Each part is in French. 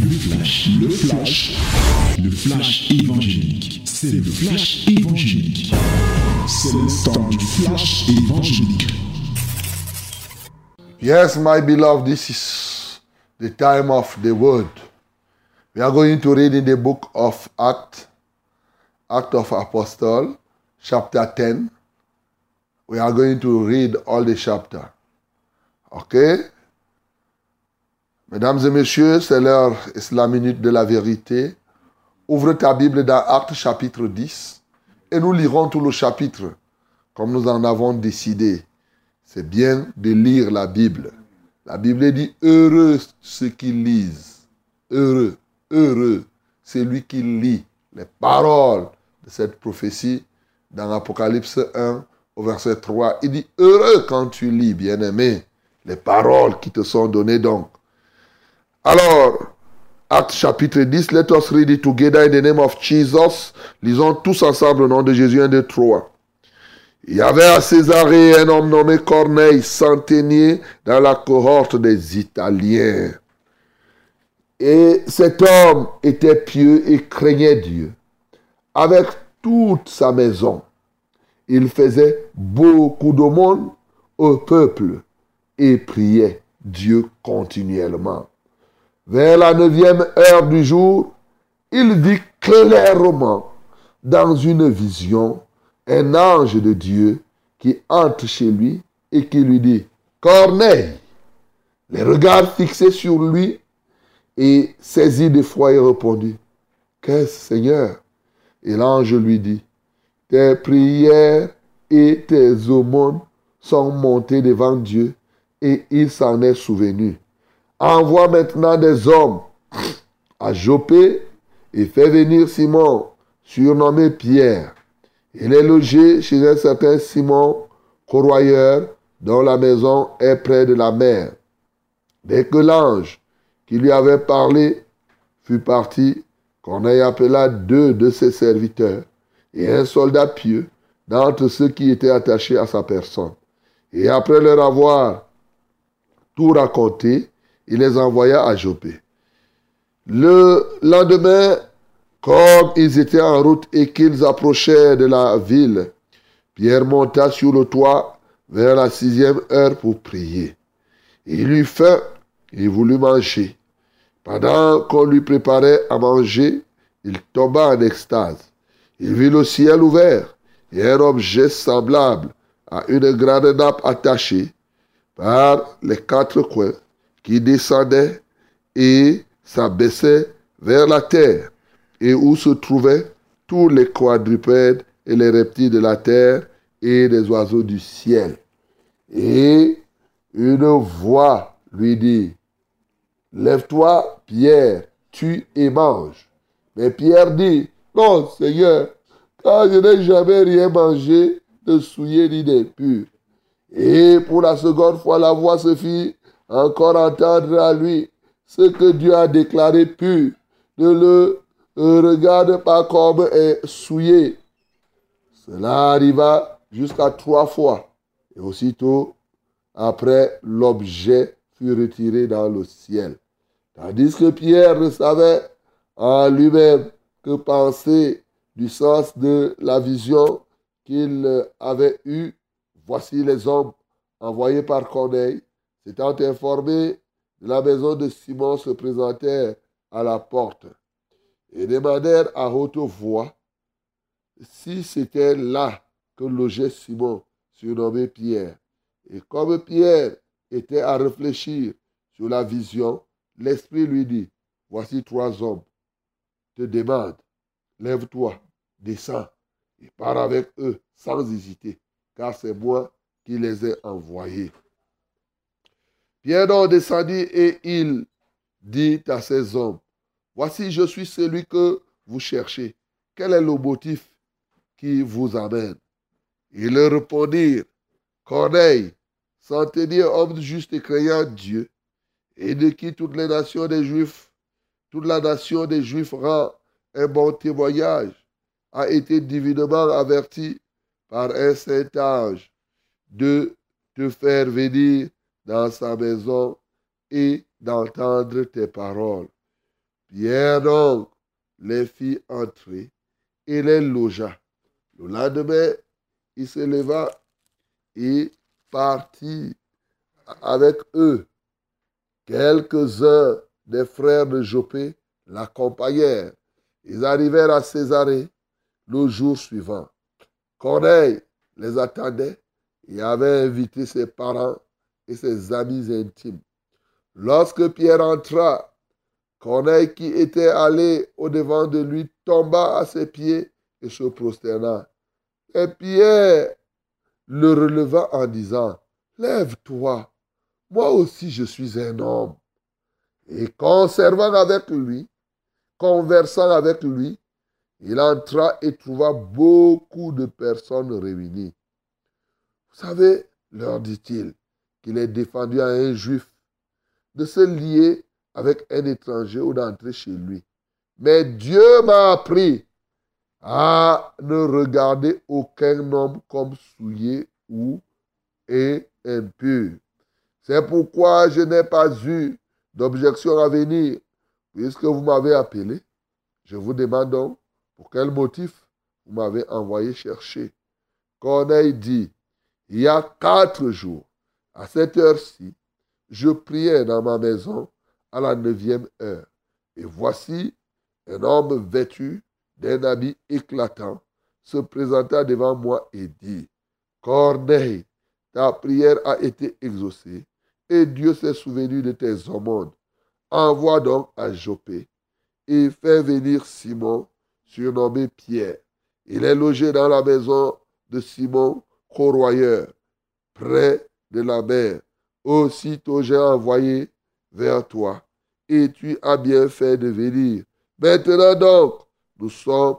Le flash, le flash, le flash évangélique. C'est le flash évangélique. C'est le temps du flash évangélique. Yes, my beloved, this is the time of the word. We are going to read in the book of Acts, Act of Apostle, chapter 10. We are going to read all the chapter. Okay? Mesdames et messieurs, c'est l'heure et c'est la minute de la vérité. Ouvre ta Bible dans Actes chapitre 10 et nous lirons tout le chapitre comme nous en avons décidé. C'est bien de lire la Bible. La Bible dit heureux ceux qui lisent. Heureux, heureux celui qui lit les paroles de cette prophétie dans Apocalypse 1 au verset 3. Il dit heureux quand tu lis, bien-aimé, les paroles qui te sont données donc. Alors, Acte chapitre 10, let us read it together in the name of Jesus. Lisons tous ensemble au nom de Jésus 1, 2, 3. Il y avait à Césarée un homme nommé Corneille, centenier dans la cohorte des Italiens. Et cet homme était pieux et craignait Dieu. Avec toute sa maison, il faisait beaucoup de monde au peuple et priait Dieu continuellement. Vers la neuvième heure du jour, il vit clairement dans une vision un ange de Dieu qui entre chez lui et qui lui dit, Corneille, les regards fixés sur lui et saisi d'effroi, il répondit, Qu'est-ce Seigneur? Et l'ange lui dit, Tes prières et tes aumônes sont montées devant Dieu et il s'en est souvenu envoie maintenant des hommes à Jopé et fait venir Simon, surnommé Pierre. Il est logé chez un certain Simon, corroyeur, dont la maison est près de la mer. Dès que l'ange qui lui avait parlé fut parti, Corneille appela deux de ses serviteurs et un soldat pieux d'entre ceux qui étaient attachés à sa personne. Et après leur avoir tout raconté, il les envoya à Jopé. Le lendemain, comme ils étaient en route et qu'ils approchaient de la ville, Pierre monta sur le toit vers la sixième heure pour prier. Il eut faim et voulut manger. Pendant qu'on lui préparait à manger, il tomba en extase. Il vit le ciel ouvert et un objet semblable à une grande nappe attachée par les quatre coins qui descendait et s'abaissait vers la terre, et où se trouvaient tous les quadrupèdes et les reptiles de la terre et les oiseaux du ciel. Et une voix lui dit, Lève-toi, Pierre, tue et mange. Mais Pierre dit, Non, Seigneur, car je n'ai jamais rien mangé de souillé ni d'impur. Et pour la seconde fois, la voix se fit encore entendre à lui ce que Dieu a déclaré pur. Ne le regarde pas comme est souillé. Cela arriva jusqu'à trois fois. Et aussitôt, après, l'objet fut retiré dans le ciel. Tandis que Pierre ne savait en lui-même que penser du sens de la vision qu'il avait eue. Voici les hommes envoyés par Corneille S'étant informé la maison de Simon, se présentèrent à la porte et demandèrent à haute voix si c'était là que logeait Simon, surnommé Pierre. Et comme Pierre était à réfléchir sur la vision, l'Esprit lui dit, voici trois hommes, te demandent, lève-toi, descends et pars avec eux sans hésiter, car c'est moi qui les ai envoyés. Pierre donc descendit et il dit à ses hommes, Voici, je suis celui que vous cherchez. Quel est le motif qui vous amène? Ils leur répondirent, Corneille, centenier homme juste et croyant Dieu, et de qui toutes les nations des Juifs, toute la nation des Juifs rend un bon témoignage, a été divinement averti par un saint ange de te faire venir dans sa maison et d'entendre tes paroles. Pierre donc les fit entrer et les logea. Le lendemain, il se leva et partit avec eux. Quelques-uns des frères de Jopé l'accompagnèrent. Ils arrivèrent à Césarée le jour suivant. Corneille les attendait et avait invité ses parents et ses amis intimes. Lorsque Pierre entra, Corneille, qui était allé au-devant de lui, tomba à ses pieds et se prosterna. Et Pierre le releva en disant, Lève-toi, moi aussi je suis un homme. Et conservant avec lui, conversant avec lui, il entra et trouva beaucoup de personnes réunies. Vous savez, leur dit-il, qu'il est défendu à un juif de se lier avec un étranger ou d'entrer chez lui. Mais Dieu m'a appris à ne regarder aucun homme comme souillé ou impur. C'est pourquoi je n'ai pas eu d'objection à venir, puisque vous m'avez appelé. Je vous demande donc pour quel motif vous m'avez envoyé chercher. Corneille dit, il y a quatre jours, à cette heure-ci, je priais dans ma maison à la neuvième heure. Et voici un homme vêtu d'un habit éclatant se présenta devant moi et dit, Corneille, ta prière a été exaucée et Dieu s'est souvenu de tes aumônes. Envoie donc à Jopé et fais venir Simon, surnommé Pierre. Il est logé dans la maison de Simon, corroyeur, près de la mer. Aussitôt j'ai envoyé vers toi, et tu as bien fait de venir. Maintenant donc, nous sommes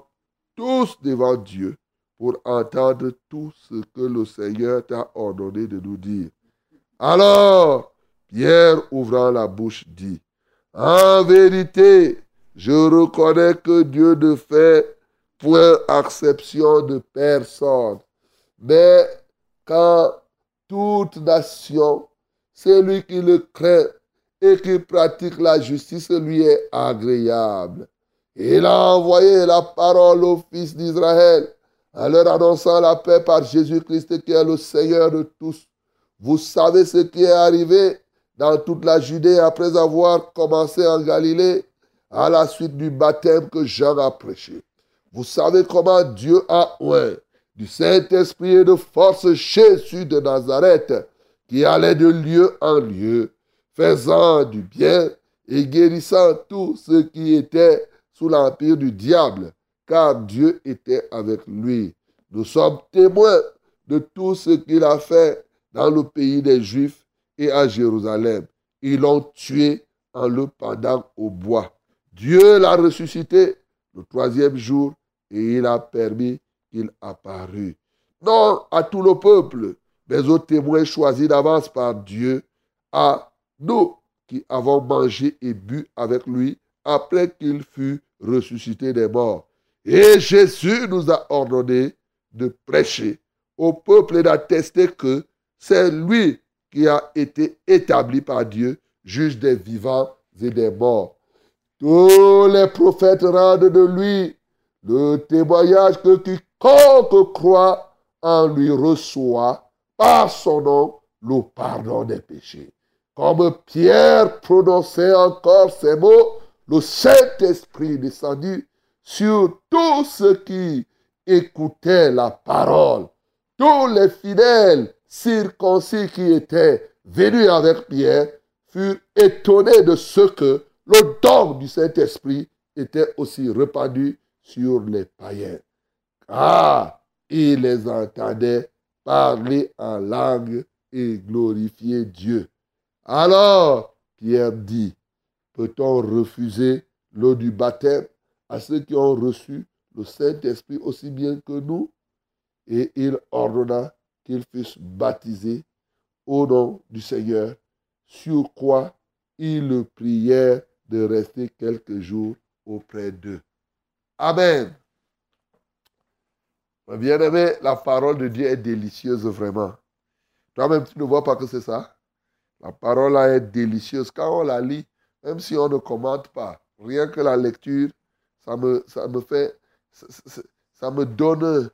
tous devant Dieu pour entendre tout ce que le Seigneur t'a ordonné de nous dire. Alors, Pierre, ouvrant la bouche, dit, En vérité, je reconnais que Dieu ne fait point exception de personne, mais quand toute nation, celui qui le craint et qui pratique la justice lui est agréable. Il a envoyé la parole aux fils d'Israël en leur annonçant la paix par Jésus-Christ qui est le Seigneur de tous. Vous savez ce qui est arrivé dans toute la Judée après avoir commencé en Galilée à la suite du baptême que Jean a prêché. Vous savez comment Dieu a oint du Saint-Esprit et de force Jésus de Nazareth qui allait de lieu en lieu, faisant du bien et guérissant tous ceux qui étaient sous l'empire du diable, car Dieu était avec lui. Nous sommes témoins de tout ce qu'il a fait dans le pays des Juifs et à Jérusalem. Ils l'ont tué en le pendant au bois. Dieu l'a ressuscité le troisième jour et il a permis qu'il apparût. Non à tout le peuple, mais aux témoins choisis d'avance par Dieu, à nous qui avons mangé et bu avec lui après qu'il fut ressuscité des morts. Et Jésus nous a ordonné de prêcher au peuple et d'attester que c'est lui qui a été établi par Dieu, juge des vivants et des morts. Tous les prophètes rendent de lui le témoignage que quiconque croit en lui reçoit par son nom le pardon des péchés. Comme Pierre prononçait encore ces mots, le Saint-Esprit descendu sur tous ceux qui écoutaient la parole. Tous les fidèles circoncis qui étaient venus avec Pierre furent étonnés de ce que le don du Saint-Esprit était aussi répandu sur les païens. Ah, il les entendait parler en langue et glorifier Dieu. Alors, Pierre dit, peut-on refuser l'eau du baptême à ceux qui ont reçu le Saint-Esprit aussi bien que nous? Et il ordonna qu'ils fussent baptisés au nom du Seigneur, sur quoi ils le prièrent de rester quelques jours auprès d'eux. Amen. Bien-aimé, la parole de Dieu est délicieuse vraiment. Toi-même, tu ne vois pas que c'est ça. La parole là est délicieuse. Quand on la lit, même si on ne commente pas, Rien que la lecture, ça me, ça me fait, ça, me donne euh,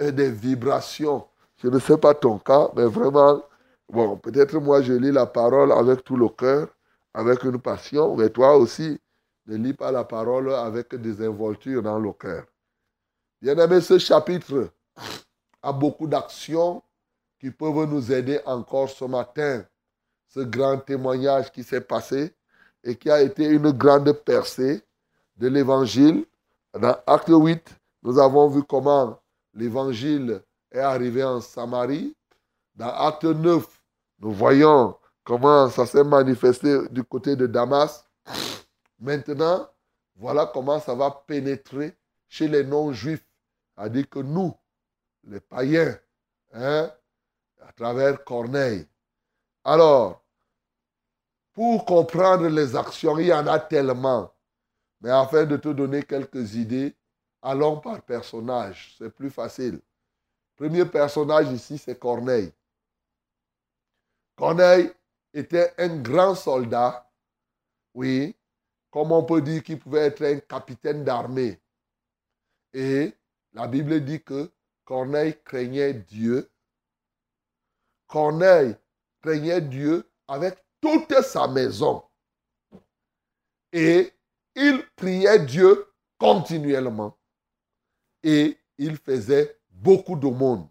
euh, des vibrations. Je ne sais pas ton cas, mais vraiment, bon, peut-être moi je lis la parole avec tout le cœur, avec une passion, mais toi aussi, ne lis pas la parole avec des involtures dans le cœur. Bien aimé, ce chapitre a beaucoup d'actions qui peuvent nous aider encore ce matin. Ce grand témoignage qui s'est passé et qui a été une grande percée de l'évangile. Dans Acte 8, nous avons vu comment l'évangile est arrivé en Samarie. Dans Acte 9, nous voyons comment ça s'est manifesté du côté de Damas. Maintenant, voilà comment ça va pénétrer chez les non-juifs. C'est-à-dire que nous, les païens, hein, à travers Corneille. Alors, pour comprendre les actions, il y en a tellement. Mais afin de te donner quelques idées, allons par personnage. C'est plus facile. Premier personnage ici, c'est Corneille. Corneille était un grand soldat, oui, comme on peut dire qu'il pouvait être un capitaine d'armée. Et la Bible dit que Corneille craignait Dieu. Corneille craignait Dieu avec toute sa maison. Et il priait Dieu continuellement. Et il faisait beaucoup de monde.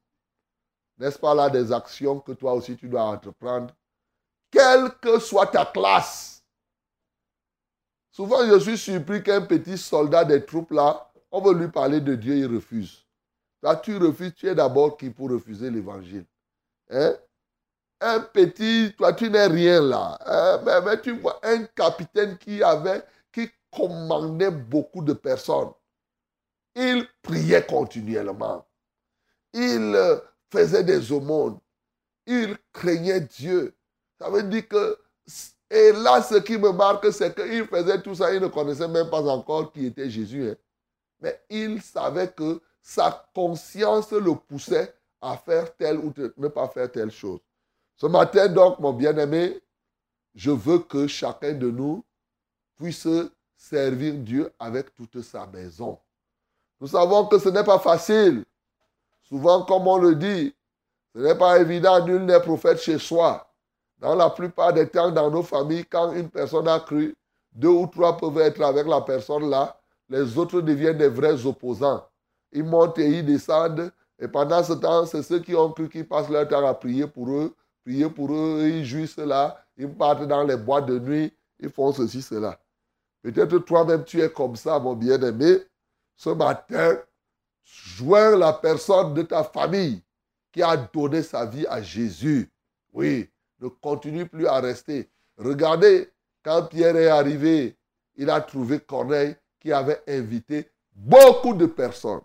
N'est-ce pas là des actions que toi aussi tu dois entreprendre? Quelle que soit ta classe. Souvent, je suis surpris qu'un petit soldat des troupes là, on veut lui parler de Dieu, il refuse. Toi, tu refuses, tu es d'abord qui pour refuser l'évangile. Hein? un petit, toi tu n'es rien là. Hein, mais, tu vois un capitaine qui avait, qui commandait beaucoup de personnes. Il priait continuellement. Il euh, faisait des aumônes. Il craignait Dieu. Ça veut dire que, et là ce qui me marque, c'est qu'il faisait tout ça, il ne connaissait même pas encore qui était Jésus. Hein. Mais il savait que sa conscience le poussait à faire telle ou ne pas faire telle chose. Ce matin, donc, mon bien-aimé, je veux que chacun de nous puisse servir Dieu avec toute sa maison. Nous savons que ce n'est pas facile. Souvent, comme on le dit, ce n'est pas évident, nul n'est prophète chez soi. Dans la plupart des temps, dans nos familles, quand une personne a cru, deux ou trois peuvent être avec la personne là, les autres deviennent des vrais opposants. Ils montent et ils descendent, et pendant ce temps, c'est ceux qui ont cru qui passent leur temps à prier pour eux, prier pour eux, ils jouissent là, ils partent dans les bois de nuit, ils font ceci, cela. Peut-être toi-même tu es comme ça, mon bien-aimé. Ce matin, joins la personne de ta famille qui a donné sa vie à Jésus. Oui, ne continue plus à rester. Regardez, quand Pierre est arrivé, il a trouvé Corneille qui avait invité beaucoup de personnes.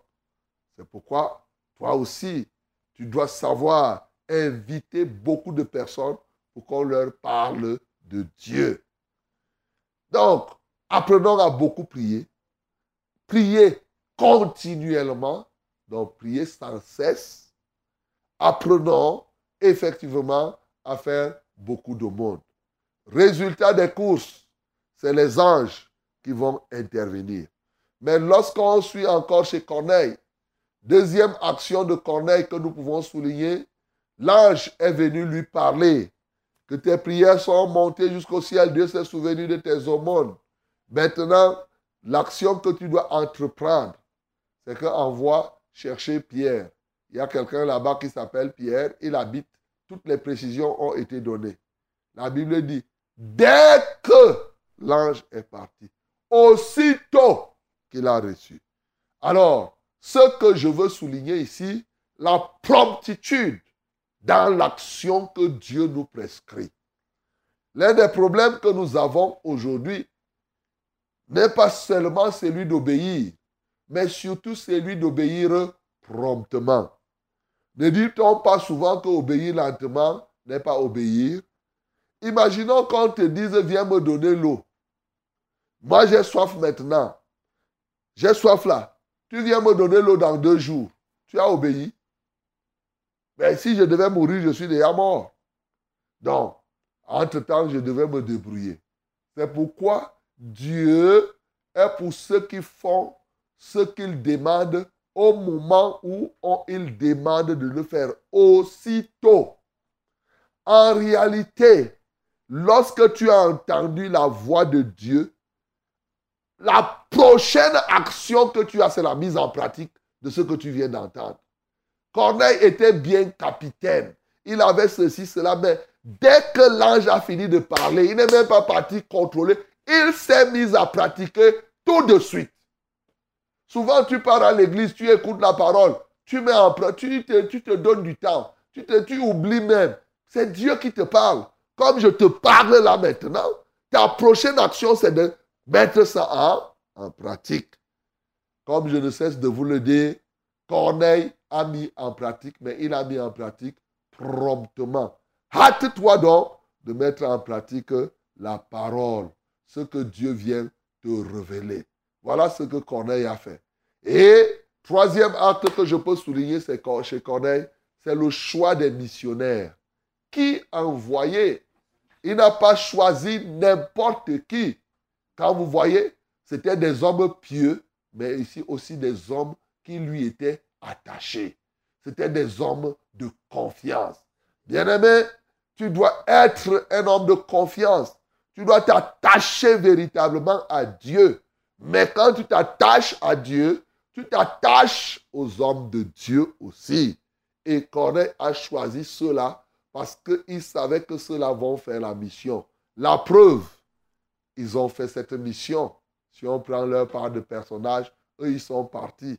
C'est pourquoi toi aussi, tu dois savoir inviter beaucoup de personnes pour qu'on leur parle de Dieu. Donc, apprenons à beaucoup prier. Prier continuellement, donc prier sans cesse. Apprenons effectivement à faire beaucoup de monde. Résultat des courses, c'est les anges qui vont intervenir. Mais lorsqu'on suit encore chez Corneille, deuxième action de Corneille que nous pouvons souligner, L'ange est venu lui parler que tes prières sont montées jusqu'au ciel. Dieu s'est souvenu de tes aumônes. Maintenant, l'action que tu dois entreprendre, c'est qu'envoie chercher Pierre. Il y a quelqu'un là-bas qui s'appelle Pierre. Il habite. Toutes les précisions ont été données. La Bible dit, dès que l'ange est parti, aussitôt qu'il a reçu. Alors, ce que je veux souligner ici, la promptitude dans l'action que Dieu nous prescrit. L'un des problèmes que nous avons aujourd'hui n'est pas seulement celui d'obéir, mais surtout celui d'obéir promptement. Ne dit-on pas souvent qu'obéir lentement n'est pas obéir? Imaginons qu'on te dise, viens me donner l'eau. Moi, j'ai soif maintenant. J'ai soif là. Tu viens me donner l'eau dans deux jours. Tu as obéi. Mais si je devais mourir, je suis déjà mort. Donc, entre-temps, je devais me débrouiller. C'est pourquoi Dieu est pour ceux qui font ce qu'ils demandent au moment où on, ils demandent de le faire aussitôt. En réalité, lorsque tu as entendu la voix de Dieu, la prochaine action que tu as, c'est la mise en pratique de ce que tu viens d'entendre. Corneille était bien capitaine. Il avait ceci, cela, mais dès que l'ange a fini de parler, il n'est même pas parti contrôler. Il s'est mis à pratiquer tout de suite. Souvent, tu pars à l'église, tu écoutes la parole, tu mets en tu te, tu te donnes du temps, tu, oublies même. C'est Dieu qui te parle. Comme je te parle là maintenant, ta prochaine action, c'est de mettre ça en, pratique. Comme je ne cesse de vous le dire, Corneille a mis en pratique, mais il a mis en pratique promptement. Hâte-toi donc de mettre en pratique la parole, ce que Dieu vient te révéler. Voilà ce que Corneille a fait. Et troisième acte que je peux souligner c'est chez Corneille, c'est le choix des missionnaires. Qui envoyé Il n'a pas choisi n'importe qui. Quand vous voyez, c'était des hommes pieux, mais ici aussi des hommes qui lui étaient attachés. C'était des hommes de confiance. Bien-aimé, tu dois être un homme de confiance. Tu dois t'attacher véritablement à Dieu. Mais quand tu t'attaches à Dieu, tu t'attaches aux hommes de Dieu aussi. Et Corneille a choisi cela parce qu'il savait que ceux-là vont faire la mission. La preuve, ils ont fait cette mission. Si on prend leur part de personnages, eux, ils sont partis.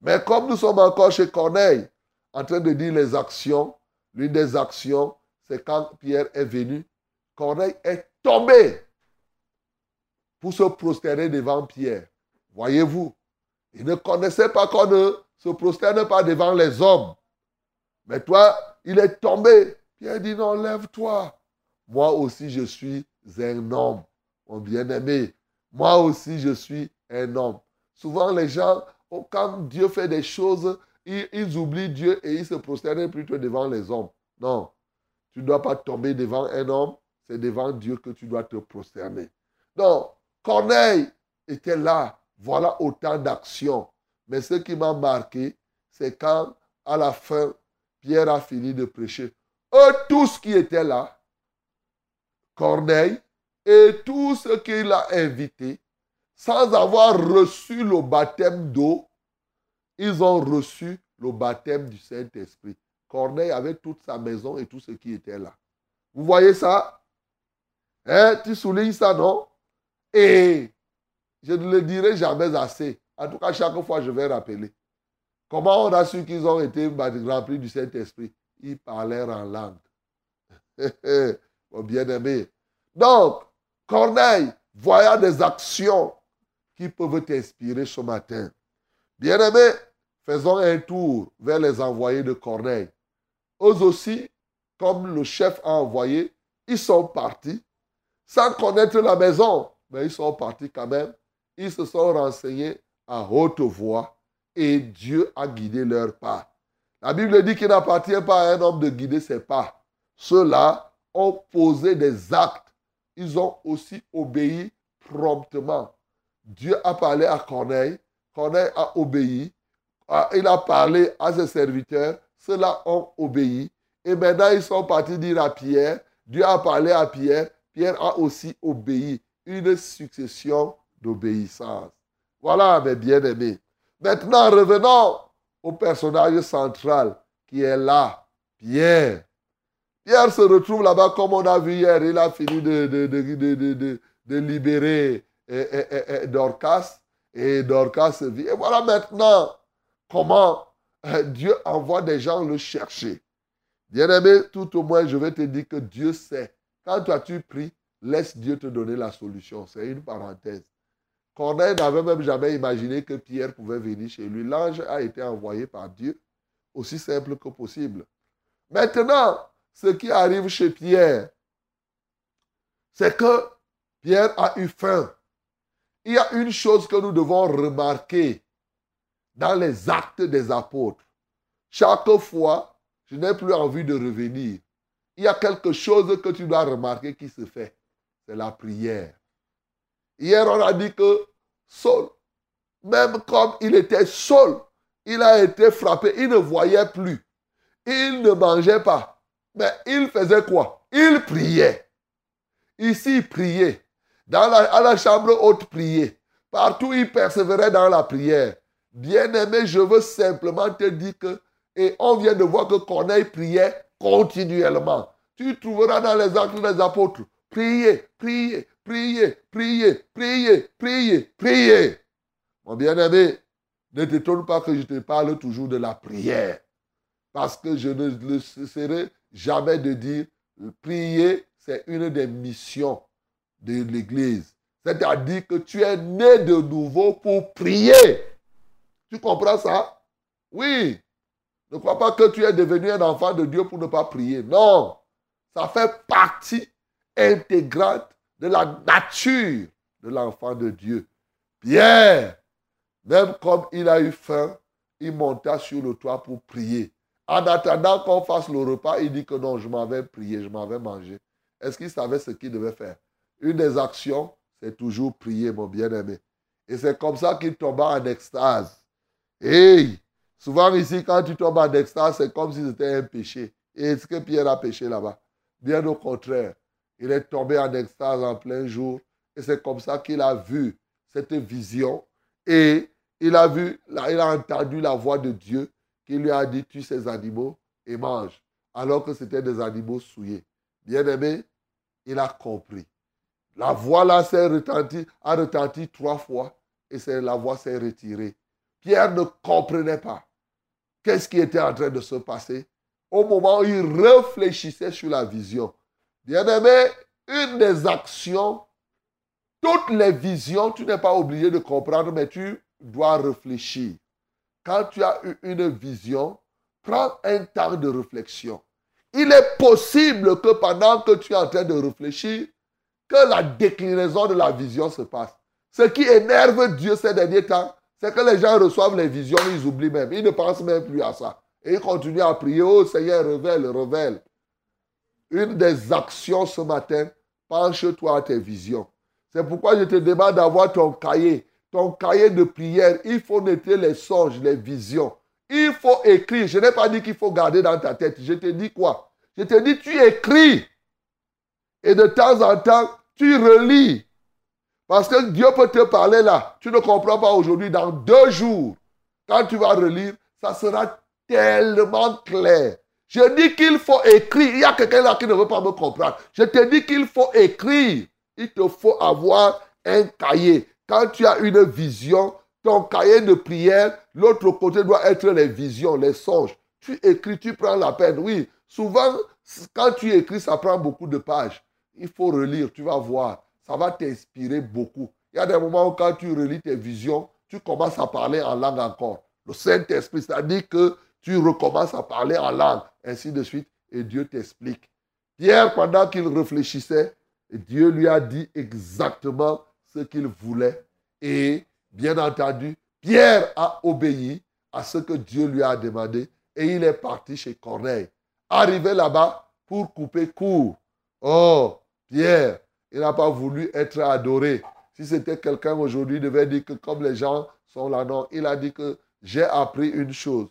Mais comme nous sommes encore chez Corneille, en train de dire les actions, l'une des actions, c'est quand Pierre est venu, Corneille est tombé pour se prosterner devant Pierre. Voyez-vous, il ne connaissait pas qu'on ne se prosterne pas devant les hommes. Mais toi, il est tombé. Pierre dit, non, lève-toi. Moi aussi, je suis un homme, mon bien-aimé. Moi aussi, je suis un homme. Souvent, les gens, oh, quand Dieu fait des choses, ils, ils oublient Dieu et ils se prosternent plutôt devant les hommes. Non, tu ne dois pas tomber devant un homme, c'est devant Dieu que tu dois te prosterner. Donc, Corneille était là. Voilà autant d'actions. Mais ce qui m'a marqué, c'est quand, à la fin, Pierre a fini de prêcher. Eux tous qui étaient là, Corneille et tous ceux qu'il a invités, sans avoir reçu le baptême d'eau, ils ont reçu le baptême du Saint-Esprit. Corneille avait toute sa maison et tout ce qui était là. Vous voyez ça? Hein? Tu soulignes ça, non? Et je ne le dirai jamais assez. En tout cas, chaque fois, je vais rappeler. Comment on a su qu'ils ont été remplis du Saint-Esprit? Ils parlèrent en langue. Mon bien-aimé. Donc, Corneille, voyant des actions qui peuvent t'inspirer ce matin. Bien-aimé, faisons un tour vers les envoyés de Corneille. Eux aussi, comme le chef a envoyé, ils sont partis sans connaître la maison, mais ils sont partis quand même. Ils se sont renseignés à haute voix et Dieu a guidé leur pas. La Bible dit qu'il n'appartient pas à un homme de guider ses pas. Ceux-là ont posé des actes. Ils ont aussi obéi promptement. Dieu a parlé à Corneille. Corneille a obéi. Il a parlé à ses serviteurs. Ceux-là ont obéi. Et maintenant, ils sont partis dire à Pierre. Dieu a parlé à Pierre. Pierre a aussi obéi. Une succession d'obéissance. Voilà, mes bien-aimés. Maintenant, revenons au personnage central qui est là, Pierre. Pierre se retrouve là-bas comme on a vu hier. Il a fini de, de, de, de libérer Dorcas et Dorcas vit. Et voilà maintenant comment Dieu envoie des gens le chercher. Bien-aimé, tout au moins, je vais te dire que Dieu sait. Quand toi tu pries, laisse Dieu te donner la solution. C'est une parenthèse. Corneille n'avait même jamais imaginé que Pierre pouvait venir chez lui. L'ange a été envoyé par Dieu, aussi simple que possible. Maintenant, ce qui arrive chez Pierre, c'est que Pierre a eu faim. Il y a une chose que nous devons remarquer dans les actes des apôtres. Chaque fois, je n'ai plus envie de revenir. Il y a quelque chose que tu dois remarquer qui se fait. C'est la prière. Hier, on a dit que Saul, même comme il était Saul, il a été frappé, il ne voyait plus. Il ne mangeait pas. Mais il faisait quoi? Il priait. Ici, il priait. Dans la, à la chambre haute, priait. Partout, il persévérait dans la prière. Bien-aimé, je veux simplement te dire que, et on vient de voir que Corneille priait continuellement. Tu trouveras dans les actes des apôtres, priez, priez, priez, priez, priez, priez, priez. Mon bien-aimé, ne t'étonne pas que je te parle toujours de la prière. Parce que je ne le cesserai jamais de dire, prier, c'est une des missions de l'Église. C'est-à-dire que tu es né de nouveau pour prier. Tu comprends ça? Oui. Ne crois pas que tu es devenu un enfant de Dieu pour ne pas prier. Non. Ça fait partie intégrante de la nature de l'enfant de Dieu. Pierre, même comme il a eu faim, il monta sur le toit pour prier. En attendant qu'on fasse le repas, il dit que non, je m'en vais prier, je m'en vais manger. Est-ce qu'il savait ce qu'il devait faire? Une des actions, c'est toujours prier, mon bien-aimé. Et c'est comme ça qu'il tomba en extase. Hey, souvent ici, quand tu tombes en extase, c'est comme si c'était un péché. Et est-ce que Pierre a péché là-bas? Bien au contraire. Il est tombé en extase en plein jour. Et c'est comme ça qu'il a vu cette vision. Et il a vu, il a entendu la voix de Dieu qui lui a dit tue ces animaux et mange. Alors que c'était des animaux souillés. Bien aimé, il a compris. La voix là s'est retentie, a retenti trois fois et la voix s'est retirée. Pierre ne comprenait pas qu'est-ce qui était en train de se passer au moment où il réfléchissait sur la vision. Bien-aimé, une des actions, toutes les visions, tu n'es pas obligé de comprendre, mais tu dois réfléchir. Quand tu as eu une vision, prends un temps de réflexion. Il est possible que pendant que tu es en train de réfléchir, que la déclinaison de la vision se passe. Ce qui énerve Dieu ces derniers temps, c'est que les gens reçoivent les visions, ils oublient même. Ils ne pensent même plus à ça. Et ils continuent à prier, oh Seigneur, révèle, révèle. Une des actions ce matin, penche-toi à tes visions. C'est pourquoi je te demande d'avoir ton cahier, ton cahier de prière. Il faut noter les songes, les visions. Il faut écrire. Je n'ai pas dit qu'il faut garder dans ta tête. Je te dis quoi? Je te dis, tu écris. Et de temps en temps, tu relis. Parce que Dieu peut te parler là. Tu ne comprends pas aujourd'hui. Dans deux jours, quand tu vas relire, ça sera tellement clair. Je dis qu'il faut écrire. Il y a quelqu'un là qui ne veut pas me comprendre. Je te dis qu'il faut écrire. Il te faut avoir un cahier. Quand tu as une vision, ton cahier de prière, l'autre côté doit être les visions, les songes. Tu écris, tu prends la peine. Oui, souvent, quand tu écris, ça prend beaucoup de pages. Il faut relire, tu vas voir. Ça va t'inspirer beaucoup. Il y a des moments où quand tu relis tes visions, tu commences à parler en langue encore. Le Saint-Esprit, c'est-à-dire que tu recommences à parler en langue, ainsi de suite, et Dieu t'explique. Pierre, pendant qu'il réfléchissait, Dieu lui a dit exactement ce qu'il voulait. Et bien entendu, Pierre a obéi à ce que Dieu lui a demandé et il est parti chez Corneille. Arrivé là-bas pour couper court. Oh, Pierre, il n'a pas voulu être adoré. Si c'était quelqu'un aujourd'hui, il devait dire que comme les gens sont là, non, il a dit que j'ai appris une chose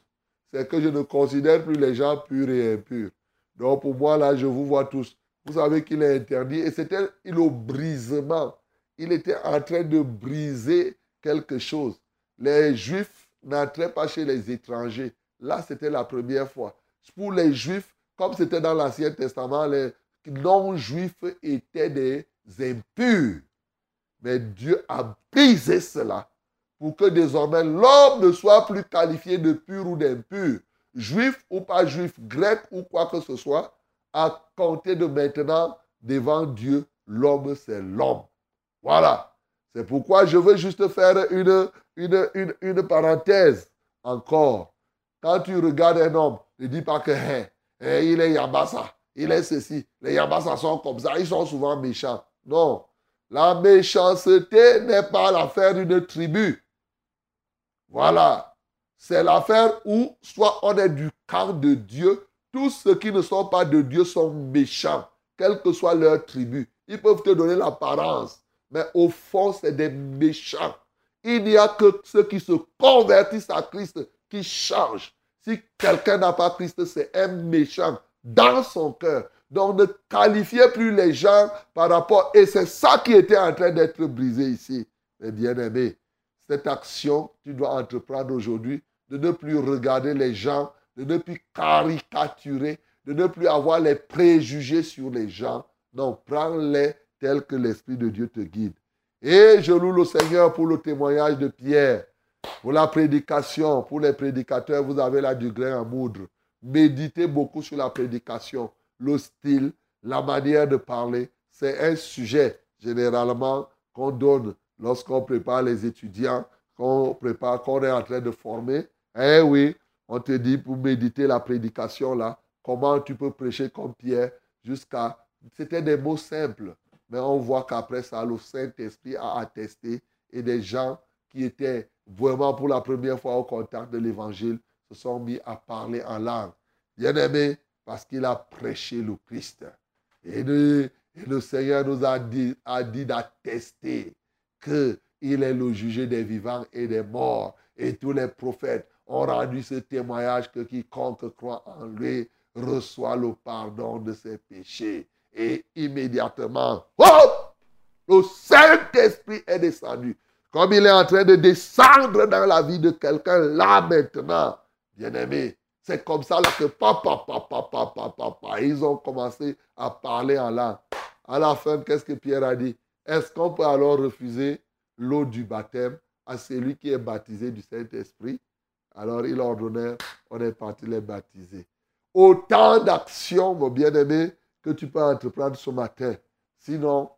c'est que je ne considère plus les gens purs et impurs. Donc pour moi, là, je vous vois tous. Vous savez qu'il est interdit. Et c'était le brisement. Il était en train de briser quelque chose. Les Juifs n'entraient pas chez les étrangers. Là, c'était la première fois. Pour les Juifs, comme c'était dans l'Ancien Testament, les non-Juifs étaient des impurs. Mais Dieu a brisé cela pour que désormais l'homme ne soit plus qualifié de pur ou d'impur, juif ou pas juif, grec ou quoi que ce soit, à compter de maintenant devant Dieu, l'homme c'est l'homme. Voilà. C'est pourquoi je veux juste faire une, une, une, parenthèse encore. Quand tu regardes un homme, ne dis pas que hein, hein, il est Yabassa, il est ceci. Les Yabassa sont comme ça, ils sont souvent méchants. Non. La méchanceté n'est pas l'affaire d'une tribu. Voilà. C'est l'affaire où soit on est du camp de Dieu, tous ceux qui ne sont pas de Dieu sont méchants, quelle que soit leur tribu. Ils peuvent te donner l'apparence, mais au fond, c'est des méchants. Il n'y a que ceux qui se convertissent à Christ qui changent. Si quelqu'un n'a pas Christ, c'est un méchant dans son cœur. Donc ne qualifiez plus les gens par rapport... Et c'est ça qui était en train d'être brisé ici. Mais bien aimé, cette action, tu dois entreprendre aujourd'hui de ne plus regarder les gens, de ne plus caricaturer, de ne plus avoir les préjugés sur les gens. Non, prends-les tels que l'Esprit de Dieu te guide. Et je loue le Seigneur pour le témoignage de Pierre, pour la prédication, pour les prédicateurs, vous avez là du grain à moudre. Méditez beaucoup sur la prédication, le style, la manière de parler. C'est un sujet généralement qu'on donne lorsqu'on prépare les étudiants, qu'on prépare, qu'on est en train de former. Eh oui, on te dit pour méditer la prédication là, comment tu peux prêcher comme Pierre jusqu'à... C'était des mots simples, mais on voit qu'après ça, le Saint-Esprit a attesté et des gens qui étaient vraiment pour la première fois au contact de l'Évangile se sont mis à parler en langue. Bien aimé, parce qu'il a prêché le Christ. Et le, Seigneur nous a dit, a dit d'attester qu'il est le juge des vivants et des morts. Et tous les prophètes ont rendu ce témoignage que quiconque croit en lui reçoit le pardon de ses péchés. Et immédiatement, le Saint-Esprit est descendu. Comme il est en train de descendre dans la vie de quelqu'un là maintenant, bien aimé, c'est comme ça là que papa, papa, papa, papa, ils ont commencé à parler en langue. À la fin, qu'est-ce que Pierre a dit? Est-ce qu'on peut alors refuser l'eau du baptême à celui qui est baptisé du Saint-Esprit? Alors il ordonnait, on est parti les baptiser. Autant d'actions, mon bien-aimé, que tu peux entreprendre ce matin. Sinon,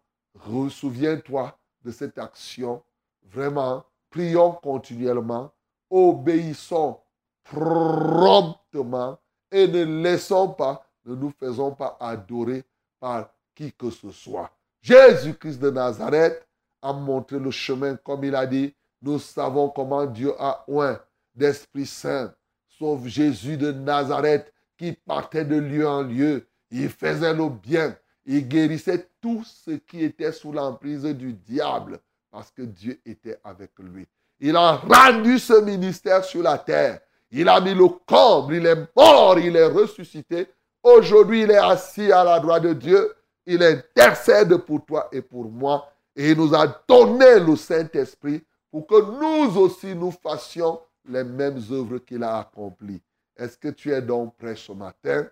souviens-toi de cette action. Vraiment, prions continuellement, obéissons promptement et ne laissons pas, ne nous faisons pas adorer par qui que ce soit. Jésus-Christ de Nazareth a montré le chemin comme il a dit. Nous savons comment Dieu a oint d'Esprit Saint, sauf Jésus de Nazareth qui partait de lieu en lieu. Il faisait le bien. Il guérissait tout ce qui était sous l'emprise du diable parce que Dieu était avec lui. Il a rendu ce ministère sur la terre. Il a mis le comble, il est mort, il est ressuscité. Aujourd'hui, il est assis à la droite de Dieu. Il intercède pour toi et pour moi. Et il nous a donné le Saint-Esprit pour que nous aussi nous fassions les mêmes œuvres qu'il a accomplies. Est-ce que tu es donc prêt ce matin?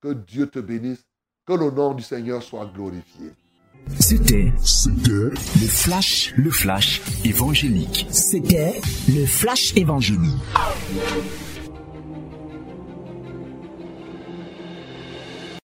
Que Dieu te bénisse. Que le nom du Seigneur soit glorifié. C'était, le flash, le flash évangélique. C'était le flash évangélique.